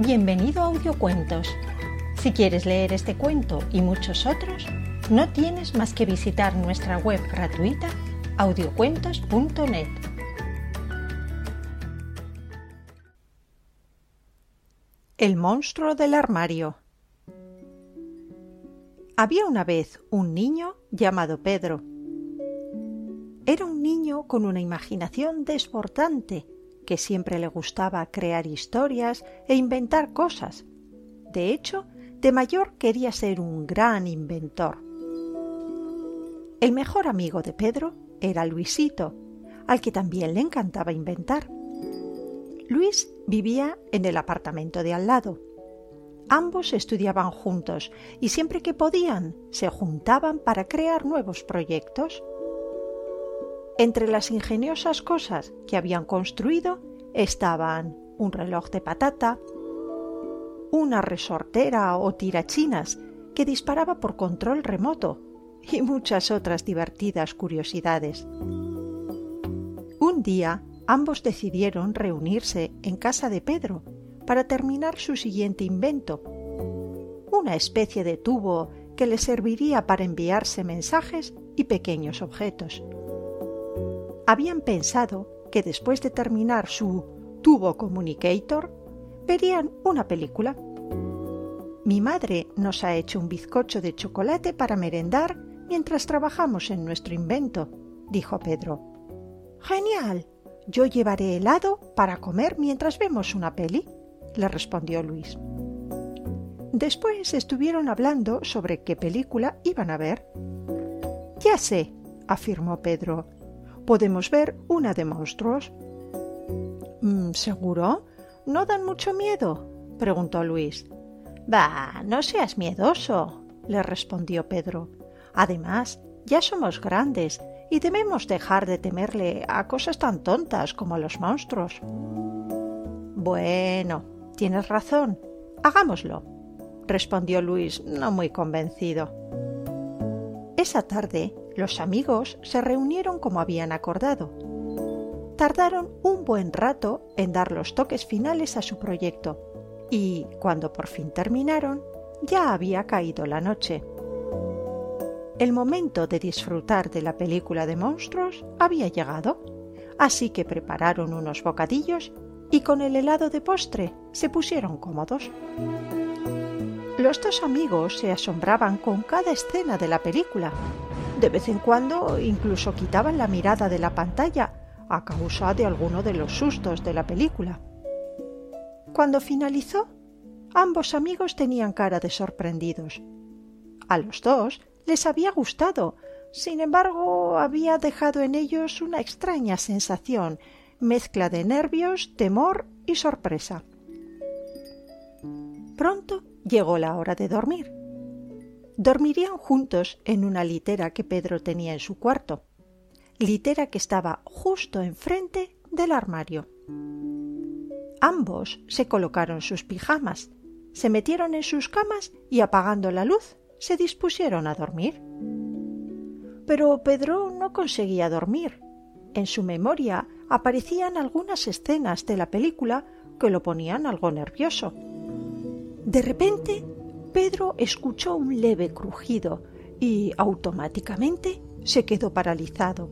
Bienvenido a Audiocuentos. Si quieres leer este cuento y muchos otros, no tienes más que visitar nuestra web gratuita audiocuentos.net. El monstruo del armario. Había una vez un niño llamado Pedro. Era un niño con una imaginación desbordante que siempre le gustaba crear historias e inventar cosas. De hecho, de mayor quería ser un gran inventor. El mejor amigo de Pedro era Luisito, al que también le encantaba inventar. Luis vivía en el apartamento de al lado. Ambos estudiaban juntos y siempre que podían se juntaban para crear nuevos proyectos. Entre las ingeniosas cosas que habían construido estaban un reloj de patata, una resortera o tirachinas que disparaba por control remoto y muchas otras divertidas curiosidades. Un día ambos decidieron reunirse en casa de Pedro para terminar su siguiente invento, una especie de tubo que le serviría para enviarse mensajes y pequeños objetos habían pensado que después de terminar su tubo communicator verían una película. Mi madre nos ha hecho un bizcocho de chocolate para merendar mientras trabajamos en nuestro invento, dijo Pedro. Genial. Yo llevaré helado para comer mientras vemos una peli, le respondió Luis. Después estuvieron hablando sobre qué película iban a ver. Ya sé, afirmó Pedro podemos ver una de monstruos. Mm, ¿Seguro? ¿No dan mucho miedo? preguntó Luis. Bah, no seas miedoso, le respondió Pedro. Además, ya somos grandes y debemos dejar de temerle a cosas tan tontas como los monstruos. Bueno, tienes razón. Hagámoslo, respondió Luis, no muy convencido. Esa tarde los amigos se reunieron como habían acordado. Tardaron un buen rato en dar los toques finales a su proyecto y, cuando por fin terminaron, ya había caído la noche. El momento de disfrutar de la película de monstruos había llegado, así que prepararon unos bocadillos y con el helado de postre se pusieron cómodos. Los dos amigos se asombraban con cada escena de la película de vez en cuando incluso quitaban la mirada de la pantalla a causa de alguno de los sustos de la película. Cuando finalizó, ambos amigos tenían cara de sorprendidos. A los dos les había gustado, sin embargo había dejado en ellos una extraña sensación, mezcla de nervios, temor y sorpresa. Pronto llegó la hora de dormir dormirían juntos en una litera que Pedro tenía en su cuarto, litera que estaba justo enfrente del armario. Ambos se colocaron sus pijamas, se metieron en sus camas y apagando la luz se dispusieron a dormir. Pero Pedro no conseguía dormir. En su memoria aparecían algunas escenas de la película que lo ponían algo nervioso. De repente Pedro escuchó un leve crujido y automáticamente se quedó paralizado.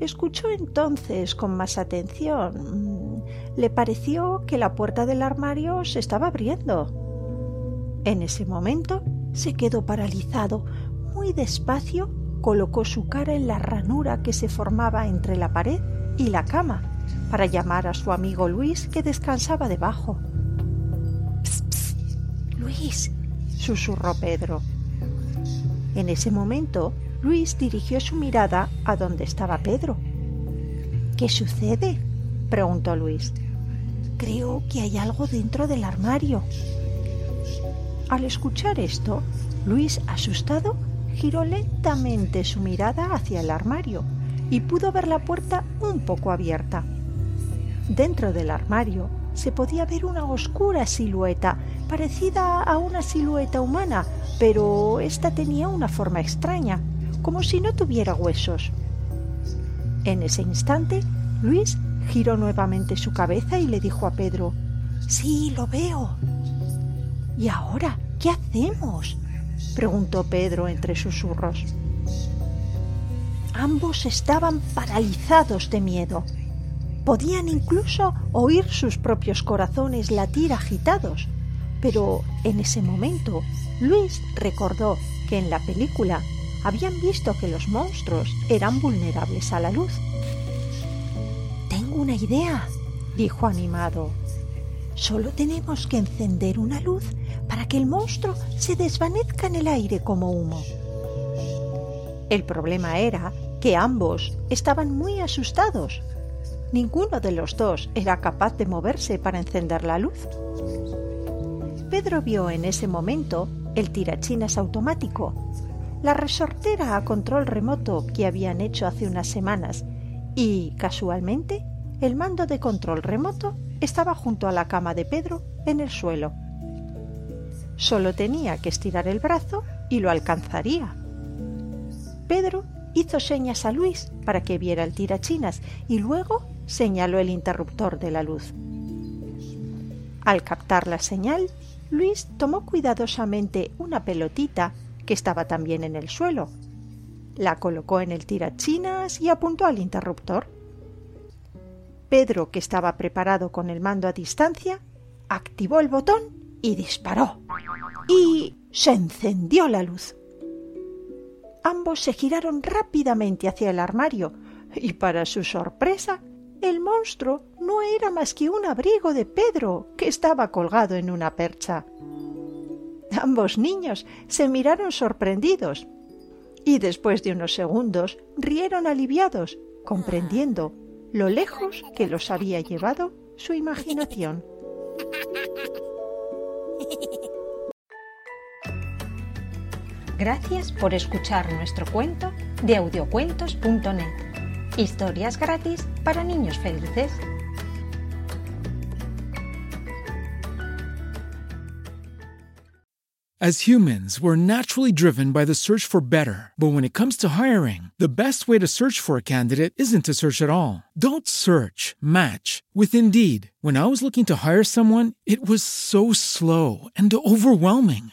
Escuchó entonces con más atención. le pareció que la puerta del armario se estaba abriendo. En ese momento se quedó paralizado. Muy despacio colocó su cara en la ranura que se formaba entre la pared y la cama para llamar a su amigo Luis que descansaba debajo. Psst, Luis, susurró Pedro. En ese momento, Luis dirigió su mirada a donde estaba Pedro. ¿Qué sucede? preguntó Luis. Creo que hay algo dentro del armario. Al escuchar esto, Luis, asustado, giró lentamente su mirada hacia el armario y pudo ver la puerta un poco abierta. Dentro del armario se podía ver una oscura silueta, parecida a una silueta humana, pero ésta tenía una forma extraña, como si no tuviera huesos. En ese instante, Luis giró nuevamente su cabeza y le dijo a Pedro Sí, lo veo. ¿Y ahora qué hacemos? preguntó Pedro entre susurros. Ambos estaban paralizados de miedo. Podían incluso oír sus propios corazones latir agitados. Pero en ese momento Luis recordó que en la película habían visto que los monstruos eran vulnerables a la luz. Tengo una idea, dijo animado. Solo tenemos que encender una luz para que el monstruo se desvanezca en el aire como humo. El problema era que ambos estaban muy asustados Ninguno de los dos era capaz de moverse para encender la luz. Pedro vio en ese momento el tirachinas automático, la resortera a control remoto que habían hecho hace unas semanas y, casualmente, el mando de control remoto estaba junto a la cama de Pedro en el suelo. Solo tenía que estirar el brazo y lo alcanzaría. Pedro hizo señas a Luis para que viera el tirachinas y luego señaló el interruptor de la luz. Al captar la señal, Luis tomó cuidadosamente una pelotita que estaba también en el suelo. La colocó en el tirachinas y apuntó al interruptor. Pedro, que estaba preparado con el mando a distancia, activó el botón y disparó. Y se encendió la luz. Ambos se giraron rápidamente hacia el armario y para su sorpresa el monstruo no era más que un abrigo de Pedro que estaba colgado en una percha. Ambos niños se miraron sorprendidos y después de unos segundos rieron aliviados, comprendiendo lo lejos que los había llevado su imaginación. Gracias por escuchar nuestro cuento de audiocuentos.net. Historias gratis para niños felices. As humans, we're naturally driven by the search for better. But when it comes to hiring, the best way to search for a candidate isn't to search at all. Don't search, match with Indeed. When I was looking to hire someone, it was so slow and overwhelming.